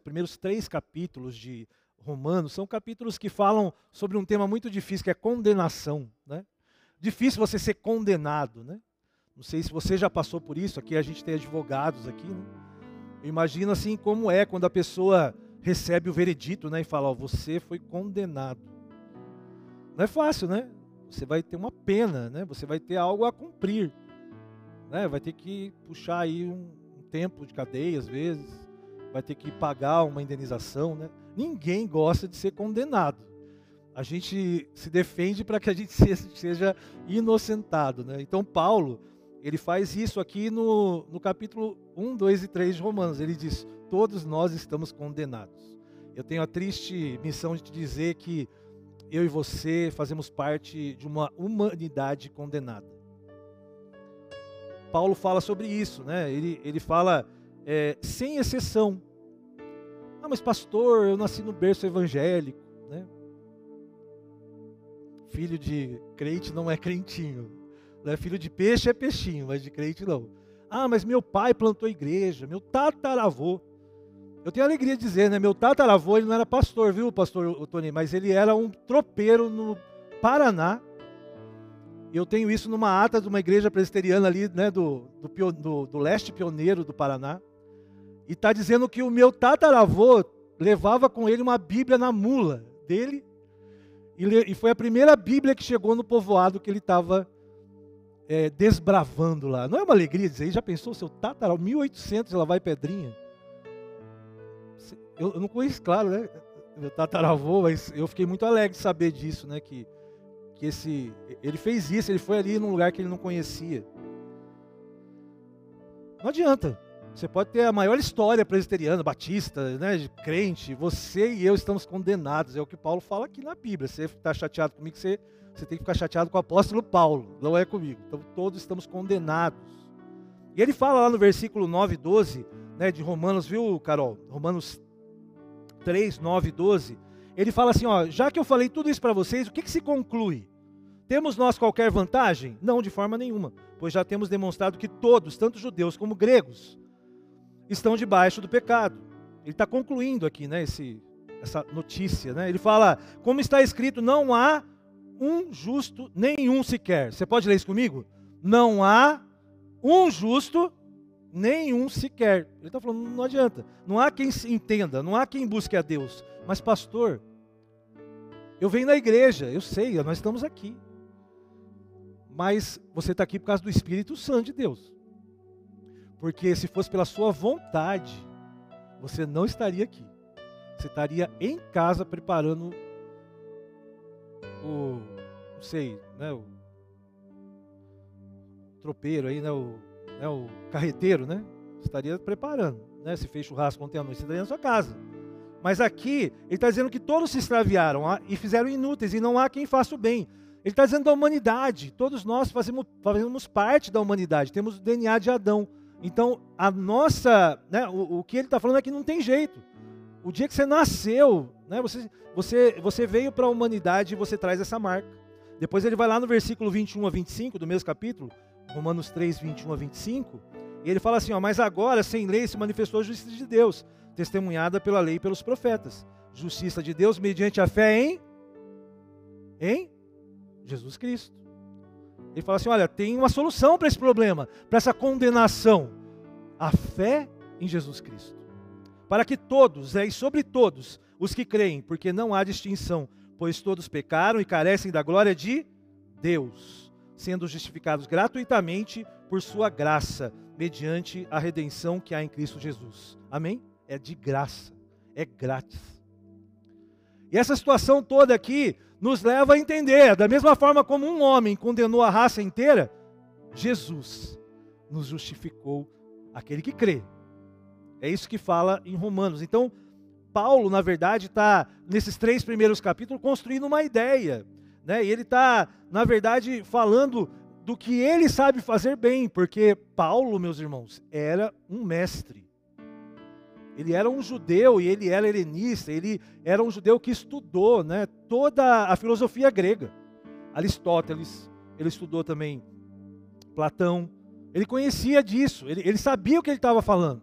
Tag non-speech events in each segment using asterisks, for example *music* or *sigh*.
primeiros três capítulos de Romanos são capítulos que falam sobre um tema muito difícil, que é condenação. Né? Difícil você ser condenado. Né? Não sei se você já passou por isso, aqui a gente tem advogados aqui. Né? Eu imagino assim como é quando a pessoa recebe o veredito né, e fala, você foi condenado. Não é fácil, né? Você vai ter uma pena, né? Você vai ter algo a cumprir. Né? Vai ter que puxar aí um tempo de cadeia, às vezes. Vai ter que pagar uma indenização, né? Ninguém gosta de ser condenado. A gente se defende para que a gente *laughs* seja inocentado. Né? Então, Paulo, ele faz isso aqui no, no capítulo 1, 2 e 3 de Romanos. Ele diz: Todos nós estamos condenados. Eu tenho a triste missão de te dizer que eu e você fazemos parte de uma humanidade condenada. Paulo fala sobre isso, né? Ele, ele fala é, sem exceção. Ah, mas pastor, eu nasci no berço evangélico, né? Filho de crente não é crentinho. Né? Filho de peixe é peixinho, mas de crente não. Ah, mas meu pai plantou igreja, meu tataravô. Eu tenho alegria de dizer, né? Meu tataravô, ele não era pastor, viu, pastor Tony? Mas ele era um tropeiro no Paraná. Eu tenho isso numa ata de uma igreja presbiteriana ali, né? Do, do, do, do leste pioneiro do Paraná. E está dizendo que o meu tataravô levava com ele uma Bíblia na mula dele. E, foi a primeira Bíblia que chegou no povoado que ele estava é, desbravando lá. Não é uma alegria dizer, já pensou seu tataravô, 1800 lá vai pedrinha? Eu, eu não conheço, claro, né? Meu tataravô, mas eu fiquei muito alegre de saber disso, né? Que, que esse, ele fez isso, ele foi ali num lugar que ele não conhecia. Não adianta. Você pode ter a maior história presbiteriana, batista, né, de crente. Você e eu estamos condenados. É o que Paulo fala aqui na Bíblia. Você está chateado comigo, você, você tem que ficar chateado com o apóstolo Paulo. Não é comigo. Então todos estamos condenados. E ele fala lá no versículo 9 e 12, né, de Romanos, viu, Carol? Romanos 3, 9 e 12. Ele fala assim: ó, já que eu falei tudo isso para vocês, o que, que se conclui? Temos nós qualquer vantagem? Não, de forma nenhuma, pois já temos demonstrado que todos, tanto judeus como gregos, estão debaixo do pecado. Ele está concluindo aqui, né, esse, essa notícia, né? Ele fala, como está escrito, não há um justo nenhum sequer. Você pode ler isso comigo? Não há um justo nenhum sequer. Ele está falando, não adianta. Não há quem entenda, não há quem busque a Deus. Mas pastor, eu venho na igreja, eu sei, nós estamos aqui. Mas você está aqui por causa do Espírito Santo de Deus. Porque se fosse pela sua vontade, você não estaria aqui. Você estaria em casa preparando o, não sei, né, o tropeiro aí, né, o, né, o carreteiro, né? Você estaria preparando, né? Se fez churrasco ontem à noite, você estaria na sua casa. Mas aqui, ele está dizendo que todos se extraviaram e fizeram inúteis, e não há quem faça o bem. Ele está dizendo da humanidade, todos nós fazemos, fazemos parte da humanidade, temos o DNA de Adão. Então, a nossa, né, o, o que ele está falando é que não tem jeito. O dia que você nasceu, né, você, você, você veio para a humanidade e você traz essa marca. Depois ele vai lá no versículo 21 a 25 do mesmo capítulo, Romanos 3, 21 a 25, e ele fala assim: ó, Mas agora, sem lei, se manifestou a justiça de Deus, testemunhada pela lei e pelos profetas. Justiça de Deus mediante a fé em, em Jesus Cristo. Ele fala assim: olha, tem uma solução para esse problema, para essa condenação. A fé em Jesus Cristo. Para que todos, é, e sobre todos, os que creem, porque não há distinção, pois todos pecaram e carecem da glória de Deus, sendo justificados gratuitamente por sua graça, mediante a redenção que há em Cristo Jesus. Amém? É de graça, é grátis. E essa situação toda aqui nos leva a entender, da mesma forma como um homem condenou a raça inteira, Jesus nos justificou aquele que crê. É isso que fala em Romanos. Então, Paulo, na verdade, está nesses três primeiros capítulos construindo uma ideia. Né? E ele está, na verdade, falando do que ele sabe fazer bem, porque Paulo, meus irmãos, era um mestre. Ele era um judeu e ele era helenista, ele era um judeu que estudou né, toda a filosofia grega. Aristóteles, ele estudou também Platão, ele conhecia disso, ele, ele sabia o que ele estava falando.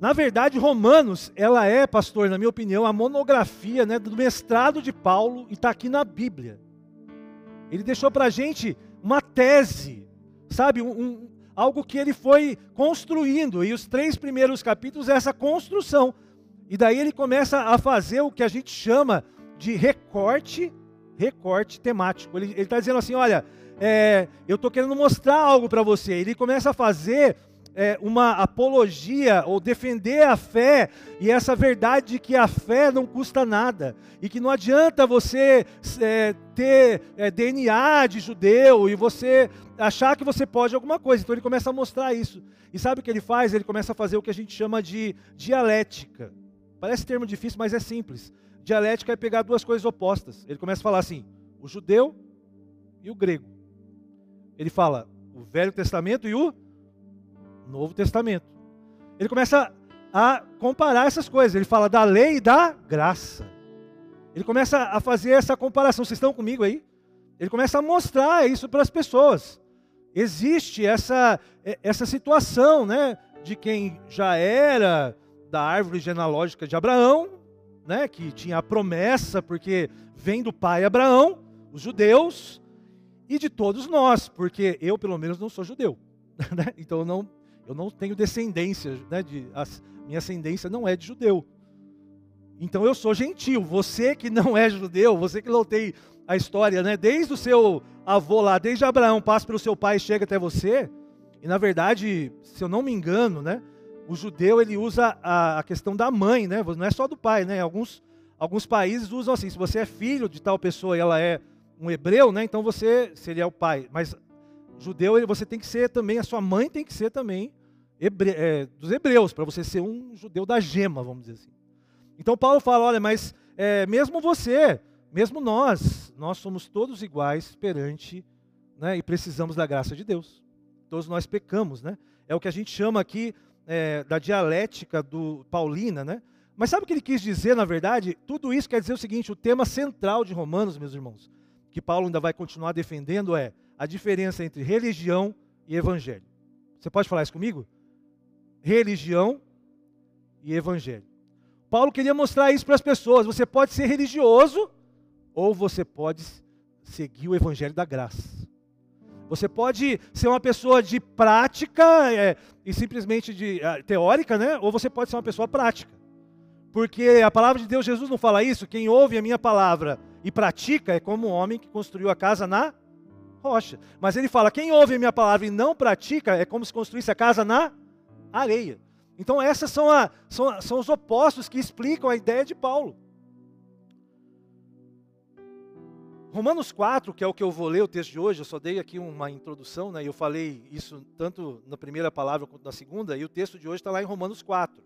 Na verdade, Romanos, ela é, pastor, na minha opinião, a monografia né, do mestrado de Paulo e está aqui na Bíblia. Ele deixou para a gente uma tese, sabe, um, algo que ele foi construindo. E os três primeiros capítulos é essa construção. E daí ele começa a fazer o que a gente chama de recorte, recorte temático. Ele está dizendo assim, olha, é, eu estou querendo mostrar algo para você. Ele começa a fazer é, uma apologia ou defender a fé e essa verdade de que a fé não custa nada e que não adianta você é, ter é, DNA de judeu e você achar que você pode alguma coisa. Então ele começa a mostrar isso. E sabe o que ele faz? Ele começa a fazer o que a gente chama de dialética. Parece termo difícil, mas é simples. Dialética é pegar duas coisas opostas. Ele começa a falar assim: o judeu e o grego. Ele fala o Velho Testamento e o Novo Testamento. Ele começa a comparar essas coisas. Ele fala da lei e da graça. Ele começa a fazer essa comparação. Vocês estão comigo aí? Ele começa a mostrar isso para as pessoas. Existe essa, essa situação, né, de quem já era da árvore genealógica de Abraão, né, que tinha a promessa, porque vem do pai Abraão, os judeus, e de todos nós, porque eu, pelo menos, não sou judeu. *laughs* Né? Então não, eu não tenho descendência, né, de, a, minha ascendência não é de judeu. Então eu sou gentil. Você que não é judeu, você que não tem a história, né, desde o seu avô lá, desde Abraão, passa pelo seu pai chega até você. E na verdade, se eu não me engano, né, o judeu ele usa a, a questão da mãe, né, não é só do pai, né? Alguns, alguns países usam assim, se você é filho de tal pessoa e ela é um hebreu, né, então você seria o pai. Mas judeu, você tem que ser também, a sua mãe tem que ser também hebre, é, dos hebreus, para você ser um judeu da gema, vamos dizer assim. Então Paulo fala, olha, mas é, mesmo você, mesmo nós, nós somos todos iguais perante, né, e precisamos da graça de Deus. Todos nós pecamos, né? É o que a gente chama aqui é, da dialética do Paulina, né? Mas sabe o que ele quis dizer, na verdade? Tudo isso quer dizer o seguinte: o tema central de Romanos, meus irmãos, que Paulo ainda vai continuar defendendo é a diferença entre religião e evangelho. Você pode falar isso comigo? Religião e evangelho. Paulo queria mostrar isso para as pessoas. Você pode ser religioso ou você pode seguir o evangelho da graça. Você pode ser uma pessoa de prática é, e simplesmente de é, teórica, né? Ou você pode ser uma pessoa prática. Porque a palavra de Deus, Jesus não fala isso. Quem ouve a minha palavra e pratica é como um homem que construiu a casa na rocha. Mas ele fala: quem ouve a minha palavra e não pratica é como se construísse a casa na areia. Então, esses são, são, são os opostos que explicam a ideia de Paulo. Romanos 4, que é o que eu vou ler o texto de hoje, eu só dei aqui uma introdução, né? Eu falei isso tanto na primeira palavra quanto na segunda, e o texto de hoje está lá em Romanos 4.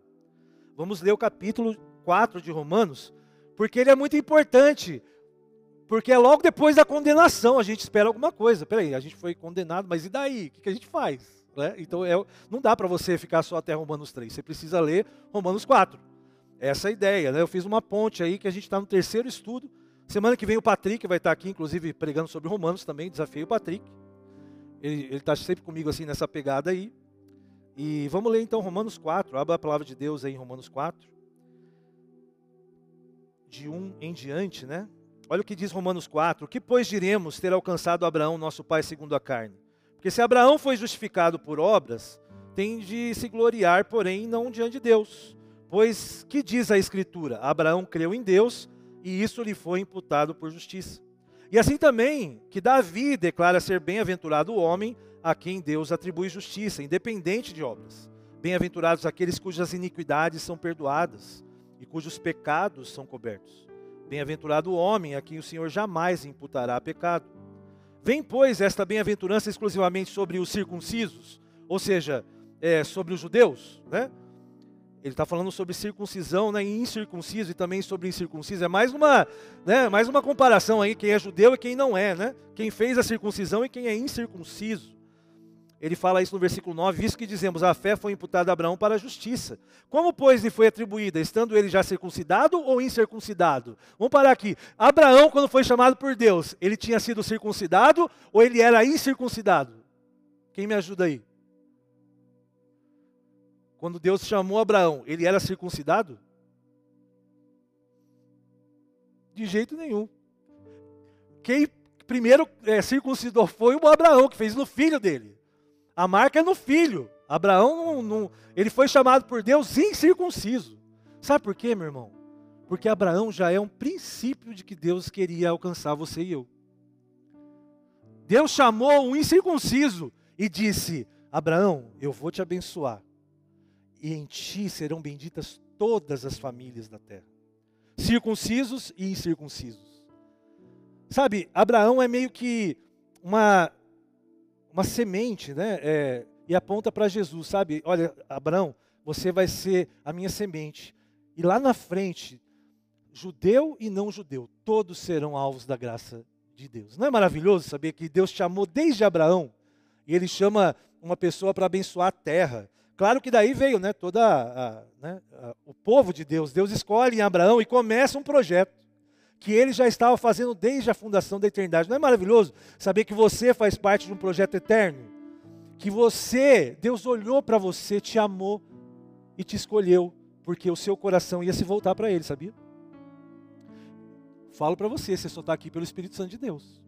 Vamos ler o capítulo 4 de Romanos, porque ele é muito importante porque é logo depois da condenação, a gente espera alguma coisa. Peraí, a gente foi condenado, mas e daí? O que, a gente faz? Né? Então é, não dá para você ficar só até Romanos 3, você precisa ler Romanos 4. Essa é a ideia. Né? Eu fiz uma ponte aí que a gente está no terceiro estudo. Semana que vem o Patrick vai estar tá aqui, inclusive, pregando sobre Romanos também, desafio o Patrick. Ele está sempre comigo assim nessa pegada aí. E vamos ler então Romanos 4, abra a palavra de Deus aí em Romanos 4. De um em diante, né? Olha o que diz Romanos 4: O que, pois, diremos ter alcançado Abraão, nosso pai, segundo a carne? Porque se Abraão foi justificado por obras, tem de se gloriar, porém, não diante de Deus. Pois que diz a Escritura? Abraão creu em Deus e isso lhe foi imputado por justiça. E assim também que Davi declara ser bem-aventurado o homem a quem Deus atribui justiça, independente de obras. Bem-aventurados aqueles cujas iniquidades são perdoadas e cujos pecados são cobertos. Bem-aventurado o homem a quem o Senhor jamais imputará pecado. Vem, pois, esta bem-aventurança exclusivamente sobre os circuncisos, ou seja, é, sobre os judeus, né? Ele está falando sobre circuncisão né, e incircunciso e também sobre incircunciso. É mais uma, né, mais uma comparação aí, quem é judeu e quem não é, né? Quem fez a circuncisão e quem é incircunciso. Ele fala isso no versículo 9, visto que dizemos, a fé foi imputada a Abraão para a justiça. Como, pois, lhe foi atribuída, estando ele já circuncidado ou incircuncidado? Vamos parar aqui. Abraão, quando foi chamado por Deus, ele tinha sido circuncidado ou ele era incircuncidado? Quem me ajuda aí? quando Deus chamou Abraão, ele era circuncidado? De jeito nenhum. Quem primeiro é, circuncidou foi o Abraão, que fez no filho dele. A marca é no filho. Abraão, não, não, ele foi chamado por Deus incircunciso. Sabe por quê, meu irmão? Porque Abraão já é um princípio de que Deus queria alcançar você e eu. Deus chamou um incircunciso e disse: Abraão, eu vou te abençoar, e em ti serão benditas todas as famílias da terra, circuncisos e incircuncisos. Sabe, Abraão é meio que uma, uma semente, né? É, e aponta para Jesus, sabe? Olha, Abraão, você vai ser a minha semente. E lá na frente, judeu e não judeu, todos serão alvos da graça de Deus. Não é maravilhoso saber que Deus chamou desde Abraão e ele chama uma pessoa para abençoar a terra? Claro que daí veio né, toda a, né, a, o povo de Deus. Deus escolhe em Abraão e começa um projeto que ele já estava fazendo desde a fundação da eternidade. Não é maravilhoso saber que você faz parte de um projeto eterno? Que você, Deus olhou para você, te amou e te escolheu, porque o seu coração ia se voltar para Ele, sabia? Falo para você, você só está aqui pelo Espírito Santo de Deus.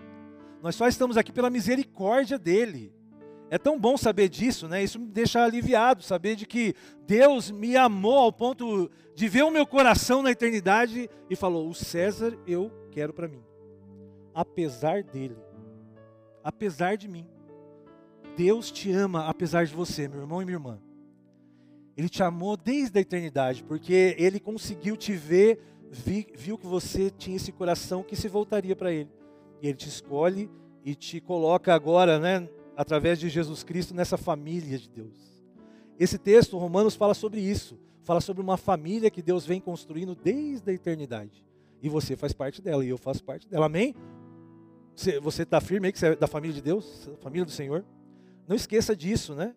Nós só estamos aqui pela misericórdia dele. É tão bom saber disso, né? Isso me deixa aliviado, saber de que Deus me amou ao ponto de ver o meu coração na eternidade e falou: "O César eu quero para mim". Apesar dele. Apesar de mim. Deus te ama apesar de você, meu irmão e minha irmã. Ele te amou desde a eternidade, porque ele conseguiu te ver, viu que você tinha esse coração que se voltaria para ele. E ele te escolhe e te coloca agora, né, através de Jesus Cristo nessa família de Deus. Esse texto, Romanos, fala sobre isso. Fala sobre uma família que Deus vem construindo desde a eternidade. E você faz parte dela, e eu faço parte dela. Amém? Você está firme aí que você é da família de Deus, família do Senhor? Não esqueça disso, né?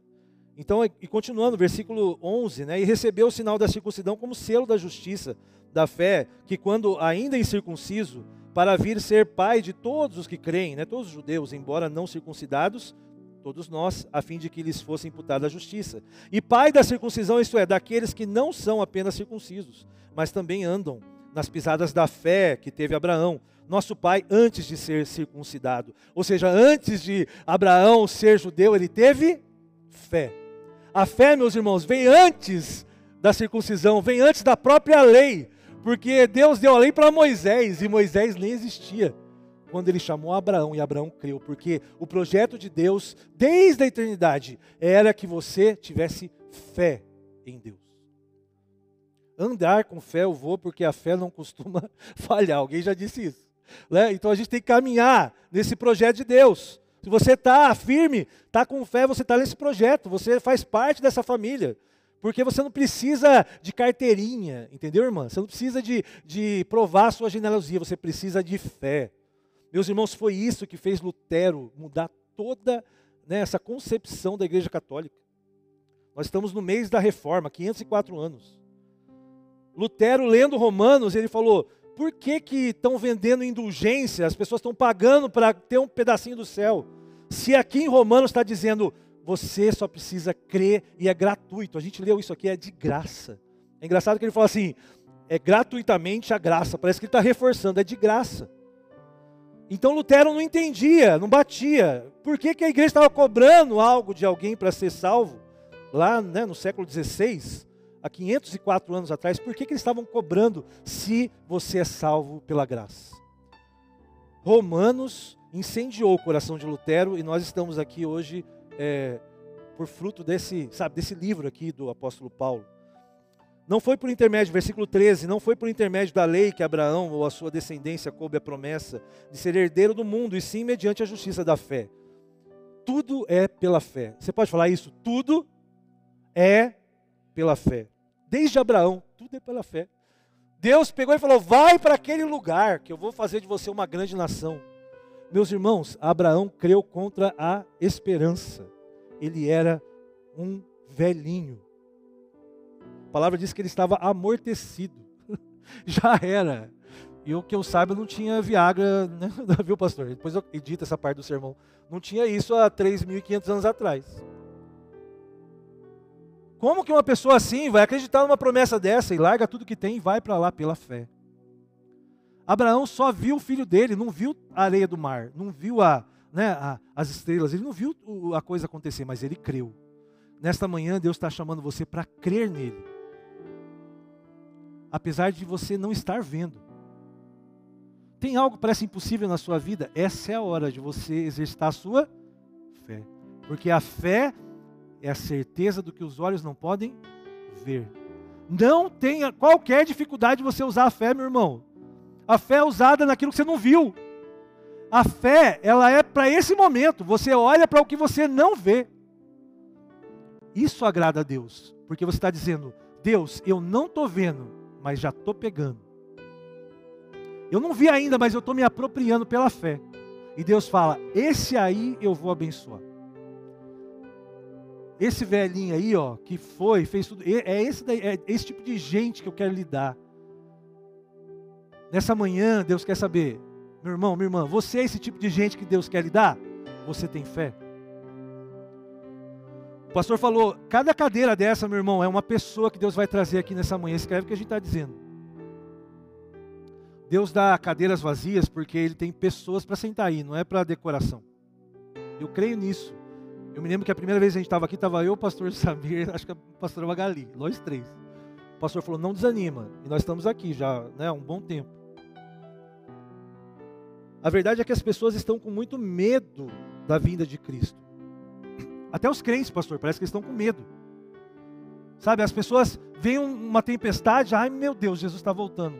Então, e continuando, versículo 11, né? E recebeu o sinal da circuncisão como selo da justiça, da fé, que quando ainda incircunciso, para vir ser pai de todos os que creem, né? Todos os judeus, embora não circuncidados, todos nós, a fim de que lhes fosse imputada a justiça. E pai da circuncisão, isto é, daqueles que não são apenas circuncisos, mas também andam nas pisadas da fé que teve Abraão, nosso pai, antes de ser circuncidado. Ou seja, antes de Abraão ser judeu, ele teve fé. A fé, meus irmãos, vem antes da circuncisão, vem antes da própria lei, porque Deus deu a lei para Moisés e Moisés nem existia quando ele chamou Abraão e Abraão creu, porque o projeto de Deus, desde a eternidade, era que você tivesse fé em Deus. Andar com fé eu vou, porque a fé não costuma *laughs* falhar. Alguém já disse isso. Né? Então a gente tem que caminhar nesse projeto de Deus. Se você está firme, está com fé, você está nesse projeto, você faz parte dessa família. Porque você não precisa de carteirinha, entendeu, irmã? Você não precisa de, de provar sua genealogia, você precisa de fé. Meus irmãos, foi isso que fez Lutero mudar toda né, essa concepção da Igreja Católica. Nós estamos no mês da reforma, 504 anos. Lutero, lendo Romanos, ele falou: por que estão vendendo indulgência? As pessoas estão pagando para ter um pedacinho do céu. Se aqui em Romanos está dizendo, você só precisa crer e é gratuito. A gente leu isso aqui, é de graça. É engraçado que ele fala assim, é gratuitamente a graça. Parece que ele está reforçando, é de graça. Então Lutero não entendia, não batia. Por que, que a igreja estava cobrando algo de alguém para ser salvo? Lá né, no século XVI, há 504 anos atrás, por que, que eles estavam cobrando se você é salvo pela graça? Romanos incendiou o coração de Lutero e nós estamos aqui hoje é, por fruto desse, sabe, desse livro aqui do apóstolo Paulo. Não foi por intermédio, versículo 13, não foi por intermédio da lei que Abraão ou a sua descendência coube a promessa de ser herdeiro do mundo, e sim mediante a justiça da fé. Tudo é pela fé. Você pode falar isso? Tudo é pela fé. Desde Abraão, tudo é pela fé. Deus pegou e falou: Vai para aquele lugar, que eu vou fazer de você uma grande nação. Meus irmãos, Abraão creu contra a esperança. Ele era um velhinho palavra diz que ele estava amortecido. *laughs* Já era. E o que eu saiba não tinha Viagra, *laughs* né? viu, pastor? Depois eu edito essa parte do sermão. Não tinha isso há 3.500 anos atrás. Como que uma pessoa assim vai acreditar numa promessa dessa e larga tudo que tem e vai para lá pela fé? Abraão só viu o filho dele, não viu a areia do mar, não viu a, né, a, as estrelas, ele não viu a coisa acontecer, mas ele creu. Nesta manhã, Deus está chamando você para crer nele, apesar de você não estar vendo. Tem algo que parece impossível na sua vida? Essa é a hora de você exercitar a sua fé, porque a fé é a certeza do que os olhos não podem ver. Não tenha qualquer dificuldade de você usar a fé, meu irmão. A fé é usada naquilo que você não viu. A fé, ela é para esse momento. Você olha para o que você não vê. Isso agrada a Deus, porque você está dizendo: Deus, eu não estou vendo, mas já estou pegando. Eu não vi ainda, mas eu estou me apropriando pela fé. E Deus fala: Esse aí eu vou abençoar. Esse velhinho aí, ó, que foi, fez tudo, é esse, é esse tipo de gente que eu quero lidar. Nessa manhã, Deus quer saber, meu irmão, minha irmã, você é esse tipo de gente que Deus quer lhe dar? Você tem fé? O pastor falou: cada cadeira dessa, meu irmão, é uma pessoa que Deus vai trazer aqui nessa manhã. Escreve o que a gente está dizendo. Deus dá cadeiras vazias porque Ele tem pessoas para sentar aí, não é para decoração. Eu creio nisso. Eu me lembro que a primeira vez que a gente estava aqui, estava eu, o pastor *laughs* Samir, acho que a pastora Magali, nós três. O pastor falou: não desanima. E nós estamos aqui já né, há um bom tempo. A verdade é que as pessoas estão com muito medo da vinda de Cristo. Até os crentes, pastor, parece que estão com medo. Sabe, as pessoas veem uma tempestade, ai meu Deus, Jesus está voltando.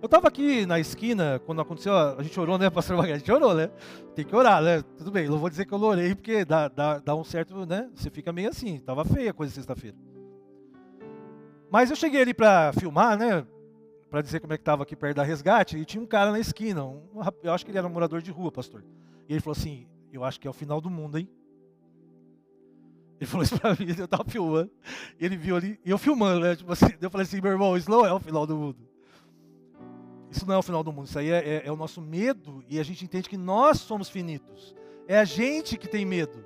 Eu estava aqui na esquina, quando aconteceu, a gente orou, né, pastor Magalhães? A gente orou, né? Tem que orar, né? Tudo bem, não vou dizer que eu orei, porque dá, dá, dá um certo, né? Você fica meio assim, estava feia a coisa sexta-feira. Mas eu cheguei ali para filmar, né? Para dizer como é que estava aqui perto da resgate, e tinha um cara na esquina, um, eu acho que ele era um morador de rua, pastor. E ele falou assim: Eu acho que é o final do mundo, hein? Ele *laughs* falou isso para mim, eu estava filmando. Ele viu ali, e eu filmando, né? Tipo assim, eu falei assim: Meu irmão, isso não é o final do mundo. Isso não é o final do mundo, isso aí é, é, é o nosso medo, e a gente entende que nós somos finitos. É a gente que tem medo.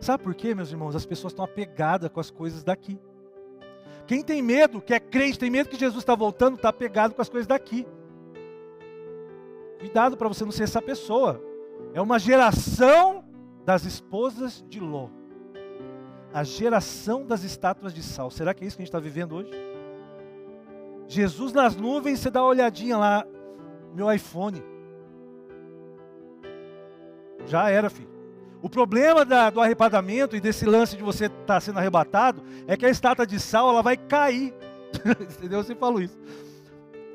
Sabe por quê, meus irmãos? As pessoas estão apegadas com as coisas daqui. Quem tem medo, que é crente, tem medo que Jesus está voltando, está pegado com as coisas daqui. Cuidado para você não ser essa pessoa. É uma geração das esposas de Ló. A geração das estátuas de sal. Será que é isso que a gente está vivendo hoje? Jesus nas nuvens, você dá uma olhadinha lá, meu iPhone. Já era, filho. O problema da, do arrebatamento e desse lance de você estar tá sendo arrebatado é que a estátua de sal ela vai cair. *laughs* Entendeu? Você falou isso.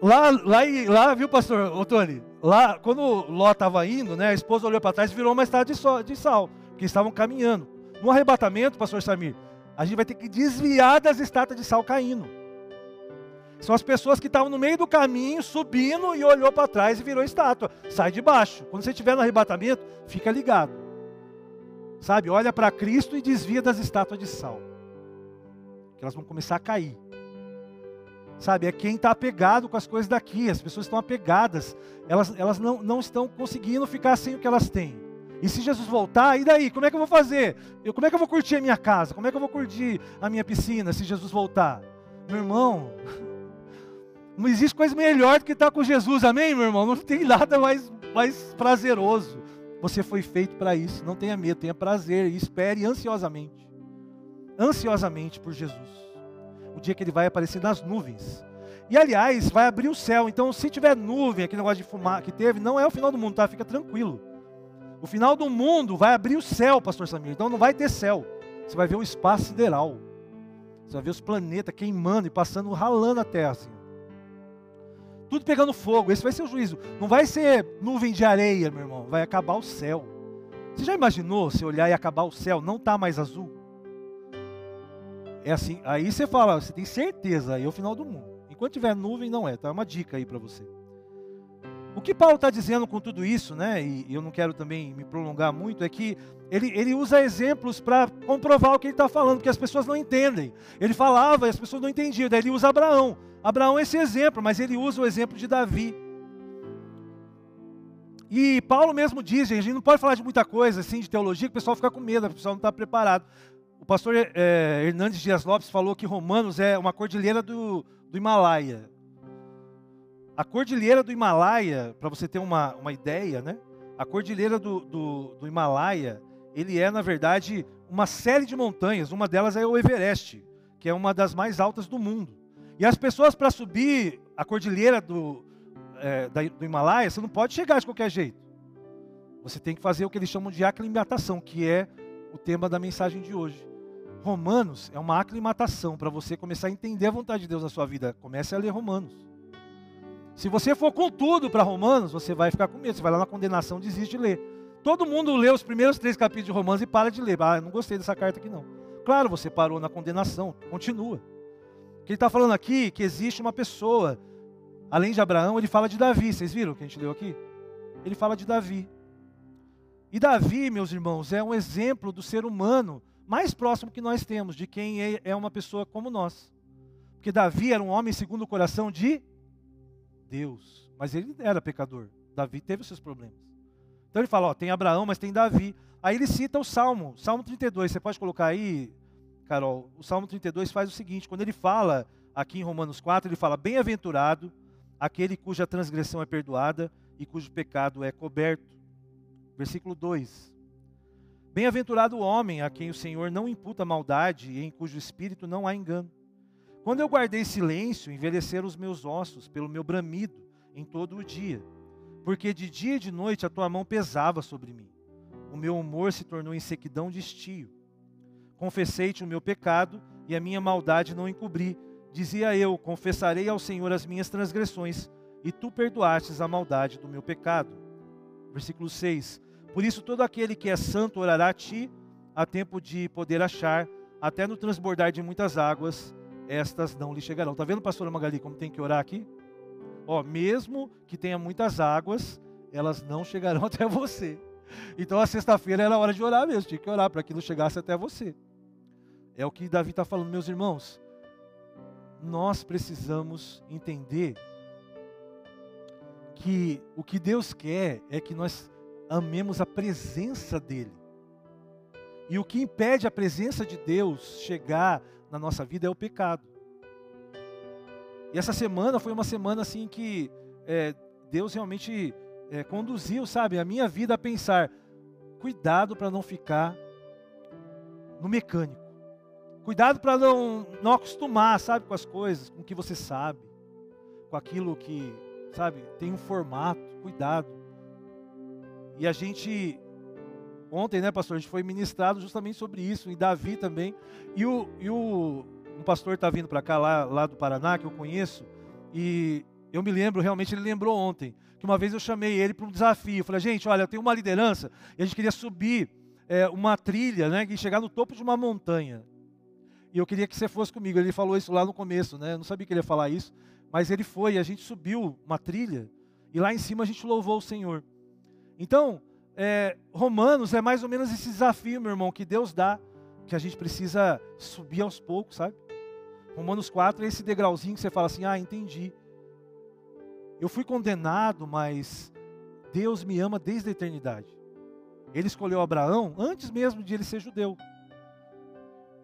Lá, lá, lá, viu, pastor Ô, Tony? Lá, quando Ló estava indo, né, a esposa olhou para trás e virou uma estátua de, sol, de sal, porque estavam caminhando. No arrebatamento, pastor Samir, a gente vai ter que desviar das estátuas de sal caindo. São as pessoas que estavam no meio do caminho, subindo e olhou para trás e virou estátua. Sai de baixo. Quando você estiver no arrebatamento, fica ligado. Sabe, olha para Cristo e desvia das estátuas de sal. Que elas vão começar a cair. Sabe, é quem está apegado com as coisas daqui. As pessoas estão apegadas. Elas, elas não, não estão conseguindo ficar sem o que elas têm. E se Jesus voltar, e daí? Como é que eu vou fazer? Eu, como é que eu vou curtir a minha casa? Como é que eu vou curtir a minha piscina se Jesus voltar? Meu irmão, *laughs* não existe coisa melhor do que estar com Jesus, amém, meu irmão? Não tem nada mais, mais prazeroso. Você foi feito para isso. Não tenha medo, tenha prazer e espere ansiosamente. Ansiosamente por Jesus. O dia que ele vai aparecer nas nuvens. E aliás, vai abrir o céu. Então, se tiver nuvem, aquele negócio de fumar que teve, não é o final do mundo, tá? Fica tranquilo. O final do mundo vai abrir o céu, pastor Samir. Então não vai ter céu. Você vai ver o espaço sideral. Você vai ver os planetas queimando e passando, ralando a terra. Assim tudo pegando fogo. Esse vai ser o juízo. Não vai ser nuvem de areia, meu irmão. Vai acabar o céu. Você já imaginou se olhar e acabar o céu? Não está mais azul. É assim. Aí você fala, você tem certeza, aí é o final do mundo. Enquanto tiver nuvem, não é. Tá? É uma dica aí para você. O que Paulo está dizendo com tudo isso, né? E eu não quero também me prolongar muito, é que ele, ele usa exemplos para comprovar o que ele está falando, porque as pessoas não entendem. Ele falava e as pessoas não entendiam. Daí ele usa Abraão. Abraão é esse exemplo, mas ele usa o exemplo de Davi. E Paulo mesmo diz, a gente não pode falar de muita coisa assim, de teologia, que o pessoal fica com medo, o pessoal não está preparado. O pastor é, Hernandes Dias Lopes falou que Romanos é uma cordilheira do, do Himalaia. A cordilheira do Himalaia, para você ter uma, uma ideia, né? A cordilheira do, do, do Himalaia, ele é, na verdade, uma série de montanhas. Uma delas é o Everest, que é uma das mais altas do mundo. E as pessoas, para subir a cordilheira do, é, do Himalaia, você não pode chegar de qualquer jeito. Você tem que fazer o que eles chamam de aclimatação, que é o tema da mensagem de hoje. Romanos é uma aclimatação para você começar a entender a vontade de Deus na sua vida. Comece a ler Romanos. Se você for com tudo para Romanos, você vai ficar com medo. Você vai lá na condenação, desiste de ler. Todo mundo lê os primeiros três capítulos de Romanos e para de ler. Ah, não gostei dessa carta aqui não. Claro, você parou na condenação, continua. Que ele está falando aqui que existe uma pessoa, além de Abraão, ele fala de Davi. Vocês viram o que a gente leu aqui? Ele fala de Davi. E Davi, meus irmãos, é um exemplo do ser humano mais próximo que nós temos, de quem é, é uma pessoa como nós. Porque Davi era um homem segundo o coração de Deus, mas ele era pecador. Davi teve os seus problemas. Então ele fala, ó, tem Abraão, mas tem Davi. Aí ele cita o Salmo, Salmo 32. Você pode colocar aí, Carol, o Salmo 32 faz o seguinte, quando ele fala aqui em Romanos 4, ele fala: "Bem-aventurado aquele cuja transgressão é perdoada e cujo pecado é coberto." Versículo 2. Bem-aventurado o homem a quem o Senhor não imputa maldade e em cujo espírito não há engano. Quando eu guardei silêncio, envelheceram os meus ossos pelo meu bramido em todo o dia, porque de dia e de noite a tua mão pesava sobre mim. O meu humor se tornou em sequidão de estio. Confessei-te o meu pecado e a minha maldade não encobri. Dizia eu: Confessarei ao Senhor as minhas transgressões, e tu perdoastes a maldade do meu pecado. Versículo 6: Por isso todo aquele que é santo orará a ti, a tempo de poder achar, até no transbordar de muitas águas estas não lhe chegarão. Está vendo, pastora Magali, como tem que orar aqui? Ó, mesmo que tenha muitas águas, elas não *laughs* chegarão até você. Então a sexta-feira era hora de orar mesmo, tinha que orar para que não chegasse até você. É o que Davi está falando, meus irmãos. Nós precisamos entender que o que Deus quer é que nós amemos a presença dEle. E o que impede a presença de Deus chegar na nossa vida é o pecado. E essa semana foi uma semana assim que é, Deus realmente é, conduziu, sabe, a minha vida a pensar: cuidado para não ficar no mecânico. Cuidado para não, não acostumar, sabe, com as coisas, com o que você sabe, com aquilo que, sabe, tem um formato. Cuidado. E a gente Ontem, né, pastor, a gente foi ministrado justamente sobre isso, e Davi também. E o, e o um pastor está vindo para cá, lá, lá do Paraná, que eu conheço, e eu me lembro, realmente, ele lembrou ontem, que uma vez eu chamei ele para um desafio. Eu falei, gente, olha, eu tenho uma liderança, e a gente queria subir é, uma trilha, né, e chegar no topo de uma montanha. E eu queria que você fosse comigo. Ele falou isso lá no começo, né? Eu não sabia que ele ia falar isso, mas ele foi, a gente subiu uma trilha, e lá em cima a gente louvou o Senhor. Então, é, Romanos é mais ou menos esse desafio, meu irmão, que Deus dá, que a gente precisa subir aos poucos, sabe? Romanos 4 é esse degrauzinho que você fala assim: ah, entendi. Eu fui condenado, mas Deus me ama desde a eternidade. Ele escolheu Abraão antes mesmo de ele ser judeu.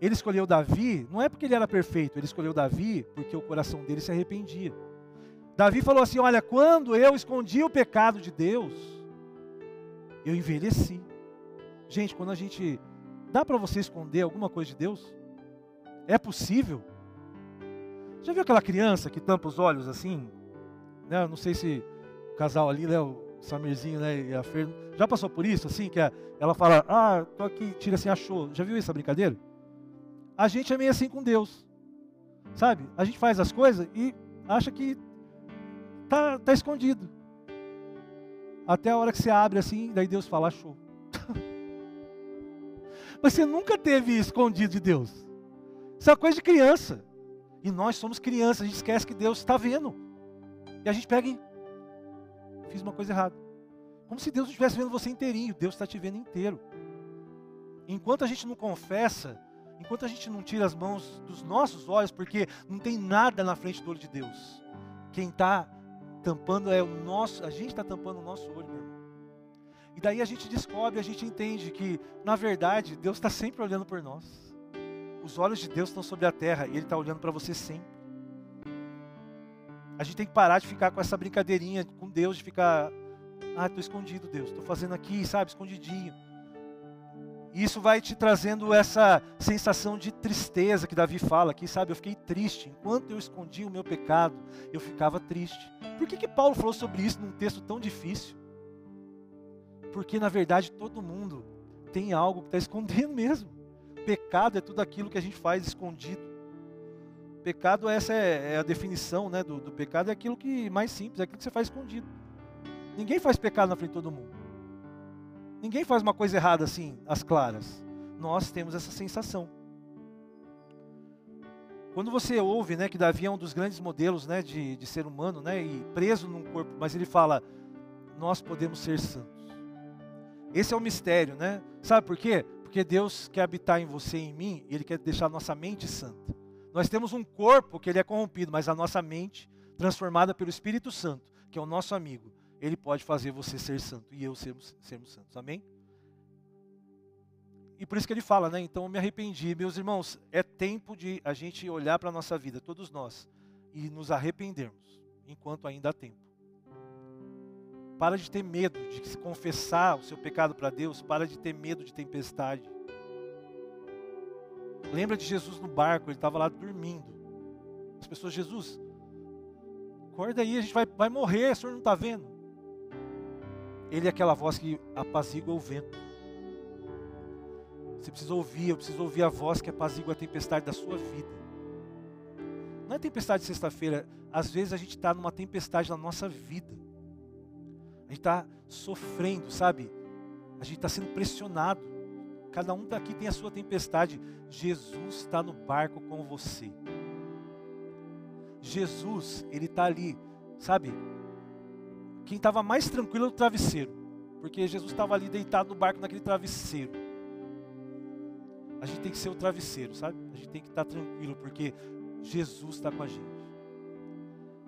Ele escolheu Davi, não é porque ele era perfeito, ele escolheu Davi porque o coração dele se arrependia. Davi falou assim: Olha, quando eu escondi o pecado de Deus, eu envelheci. Gente, quando a gente. Dá para você esconder alguma coisa de Deus? É possível? Já viu aquela criança que tampa os olhos assim? Né? Não sei se o casal ali, né, o Samirzinho né, e a Fer, já passou por isso, assim, que ela fala, ah, tô aqui, tira assim, achou. Já viu essa brincadeira? A gente é meio assim com Deus. Sabe? A gente faz as coisas e acha que tá, tá escondido. Até a hora que você abre assim, daí Deus fala, achou. *laughs* Mas você nunca teve escondido de Deus. Isso é coisa de criança. E nós somos crianças, a gente esquece que Deus está vendo. E a gente pega e fiz uma coisa errada. Como se Deus não estivesse vendo você inteirinho, Deus está te vendo inteiro. Enquanto a gente não confessa, enquanto a gente não tira as mãos dos nossos olhos, porque não tem nada na frente do olho de Deus. Quem está tampando é o nosso, a gente está tampando o nosso olho, meu irmão. E daí a gente descobre, a gente entende que, na verdade, Deus está sempre olhando por nós. Os olhos de Deus estão sobre a terra e Ele está olhando para você sempre. A gente tem que parar de ficar com essa brincadeirinha com Deus, de ficar, ah, estou escondido, Deus, estou fazendo aqui, sabe, escondidinho. E isso vai te trazendo essa sensação de tristeza que Davi fala aqui, sabe? Eu fiquei triste. Enquanto eu escondia o meu pecado, eu ficava triste. Por que, que Paulo falou sobre isso num texto tão difícil? Porque, na verdade, todo mundo tem algo que está *laughs* escondendo mesmo. Pecado é tudo aquilo que a gente faz escondido. Pecado, essa é, é a definição né, do, do pecado, é aquilo que mais simples, é aquilo que você faz escondido. Ninguém faz pecado na frente de todo mundo. Ninguém faz uma coisa errada assim, às claras. Nós temos essa sensação. Quando você ouve né, que Davi é um dos grandes modelos né, de, de ser humano, né, e preso num corpo, mas ele fala, nós podemos ser santos. Esse é o mistério, né? Sabe por quê? Porque Deus quer habitar em você e em mim, e Ele quer deixar nossa mente santa. Nós temos um corpo que ele é corrompido, mas a nossa mente, transformada pelo Espírito Santo, que é o nosso amigo, ele pode fazer você ser santo e eu sermos, sermos santos. Amém? E por isso que ele fala, né? Então eu me arrependi. Meus irmãos, é tempo de a gente olhar para a nossa vida, todos nós, e nos arrependermos, enquanto ainda há tempo. Para de ter medo de se confessar o seu pecado para Deus, para de ter medo de tempestade. Lembra de Jesus no barco, ele estava lá dormindo. As pessoas, Jesus, acorda aí, a gente vai, vai morrer, o senhor não está vendo? Ele é aquela voz que apazigua o vento. Você precisa ouvir, eu preciso ouvir a voz que apazigua a tempestade da sua vida. Não é tempestade de sexta-feira, às vezes a gente está numa tempestade na nossa vida. A gente está sofrendo, sabe? A gente está sendo pressionado. Cada um daqui tem a sua tempestade. Jesus está no barco com você. Jesus, ele está ali, sabe? Quem estava mais tranquilo era o travesseiro, porque Jesus estava ali deitado no barco naquele travesseiro. A gente tem que ser o travesseiro, sabe? A gente tem que estar tranquilo, porque Jesus está com a gente.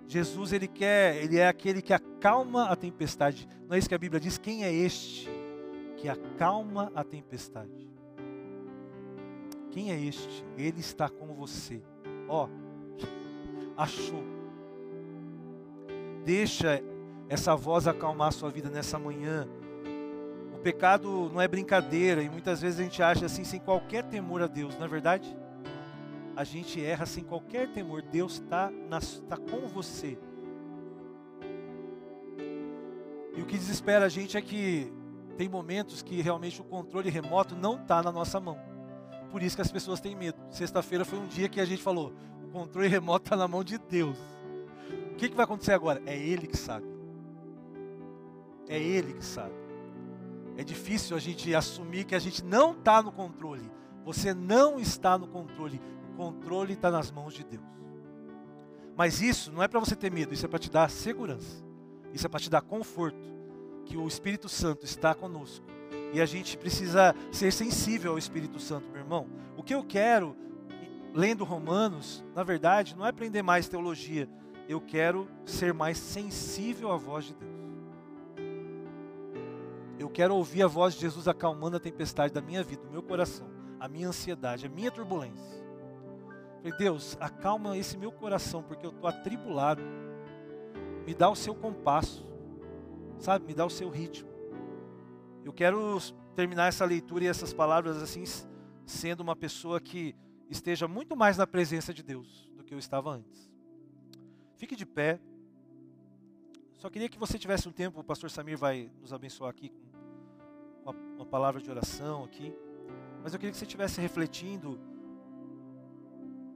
Jesus ele quer, ele é aquele que acalma a tempestade. Não é isso que a Bíblia diz? Quem é este que acalma a tempestade? Quem é este? Ele está com você. Ó, *laughs* achou. Deixa essa voz acalmar a sua vida nessa manhã. O pecado não é brincadeira e muitas vezes a gente acha assim, sem qualquer temor a Deus, não é verdade? A gente erra sem qualquer temor, Deus está tá com você. E o que desespera a gente é que tem momentos que realmente o controle remoto não está na nossa mão. Por isso que as pessoas têm medo. Sexta-feira foi um dia que a gente falou: o controle remoto está na mão de Deus. O que, que vai acontecer agora? É Ele que sabe. É Ele que sabe. É difícil a gente assumir que a gente não está no controle. Você não está no controle. O controle está nas mãos de Deus. Mas isso não é para você ter medo, isso é para te dar segurança. Isso é para te dar conforto. Que o Espírito Santo está conosco. E a gente precisa ser sensível ao Espírito Santo, meu irmão. O que eu quero, lendo Romanos, na verdade, não é aprender mais teologia. Eu quero ser mais sensível à voz de Deus. Quero ouvir a voz de Jesus acalmando a tempestade da minha vida, do meu coração, a minha ansiedade, a minha turbulência. Falei, Deus, acalma esse meu coração, porque eu estou atribulado. Me dá o seu compasso, sabe? Me dá o seu ritmo. Eu quero terminar essa leitura e essas palavras assim, sendo uma pessoa que esteja muito mais na presença de Deus do que eu estava antes. Fique de pé. Só queria que você tivesse um tempo, o pastor Samir vai nos abençoar aqui com uma, uma palavra de oração aqui. Mas eu queria que você estivesse refletindo.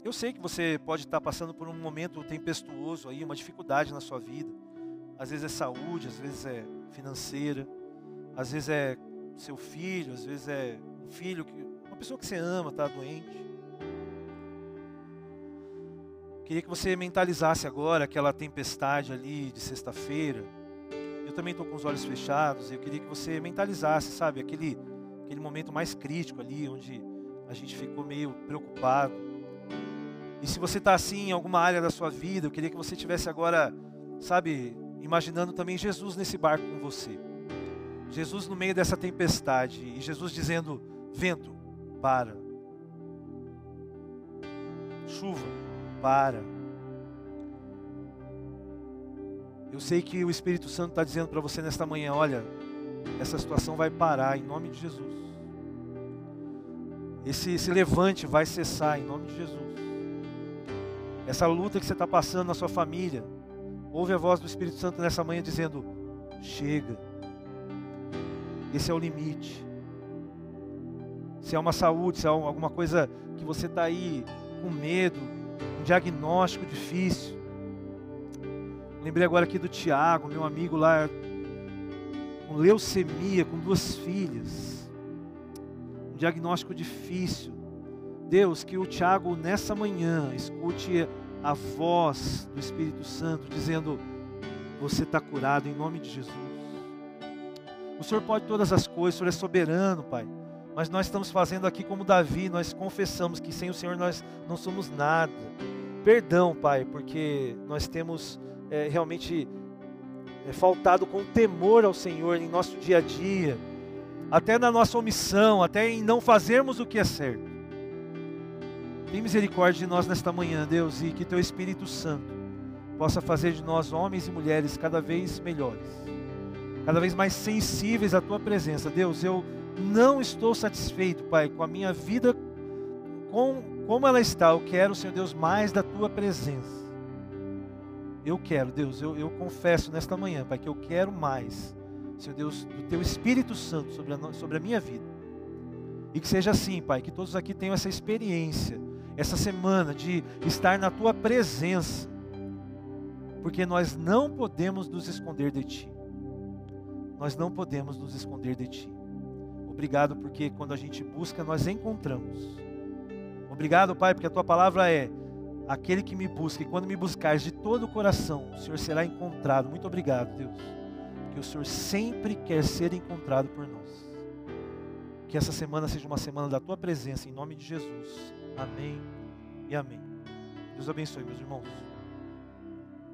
Eu sei que você pode estar passando por um momento tempestuoso aí, uma dificuldade na sua vida. Às vezes é saúde, às vezes é financeira, às vezes é seu filho, às vezes é um filho que uma pessoa que você ama está doente. Queria que você mentalizasse agora aquela tempestade ali de sexta-feira também estou com os olhos fechados. Eu queria que você mentalizasse, sabe, aquele, aquele momento mais crítico ali, onde a gente ficou meio preocupado. E se você está assim em alguma área da sua vida, eu queria que você tivesse agora, sabe, imaginando também Jesus nesse barco com você. Jesus no meio dessa tempestade e Jesus dizendo: vento, para. chuva, para. Eu sei que o Espírito Santo está dizendo para você nesta manhã: olha, essa situação vai parar em nome de Jesus. Esse, esse levante vai cessar em nome de Jesus. Essa luta que você está passando na sua família, ouve a voz do Espírito Santo nessa manhã dizendo: chega. Esse é o limite. Se é uma saúde, se é alguma coisa que você está aí com medo, um diagnóstico difícil. Lembrei agora aqui do Tiago, meu amigo lá, com leucemia, com duas filhas. Um diagnóstico difícil. Deus, que o Tiago nessa manhã escute a voz do Espírito Santo dizendo: Você está curado em nome de Jesus. O Senhor pode todas as coisas, o Senhor é soberano, Pai. Mas nós estamos fazendo aqui como Davi, nós confessamos que sem o Senhor nós não somos nada. Perdão, Pai, porque nós temos é, realmente é, faltado com temor ao Senhor em nosso dia a dia, até na nossa omissão, até em não fazermos o que é certo. Tem misericórdia de nós nesta manhã, Deus, e que Teu Espírito Santo possa fazer de nós homens e mulheres cada vez melhores, cada vez mais sensíveis à Tua presença. Deus, eu não estou satisfeito, Pai, com a minha vida, com como ela está. Eu quero, Senhor Deus, mais da Tua presença. Eu quero, Deus, eu, eu confesso nesta manhã, Pai, que eu quero mais, Senhor Deus, do Teu Espírito Santo sobre a, sobre a minha vida. E que seja assim, Pai, que todos aqui tenham essa experiência, essa semana de estar na Tua presença, porque nós não podemos nos esconder de Ti. Nós não podemos nos esconder de Ti. Obrigado porque quando a gente busca, nós encontramos. Obrigado, Pai, porque a tua palavra é aquele que me busca, e quando me buscares de todo o coração, o Senhor será encontrado. Muito obrigado, Deus, que o Senhor sempre quer ser encontrado por nós. Que essa semana seja uma semana da tua presença, em nome de Jesus. Amém e amém. Deus abençoe, meus irmãos.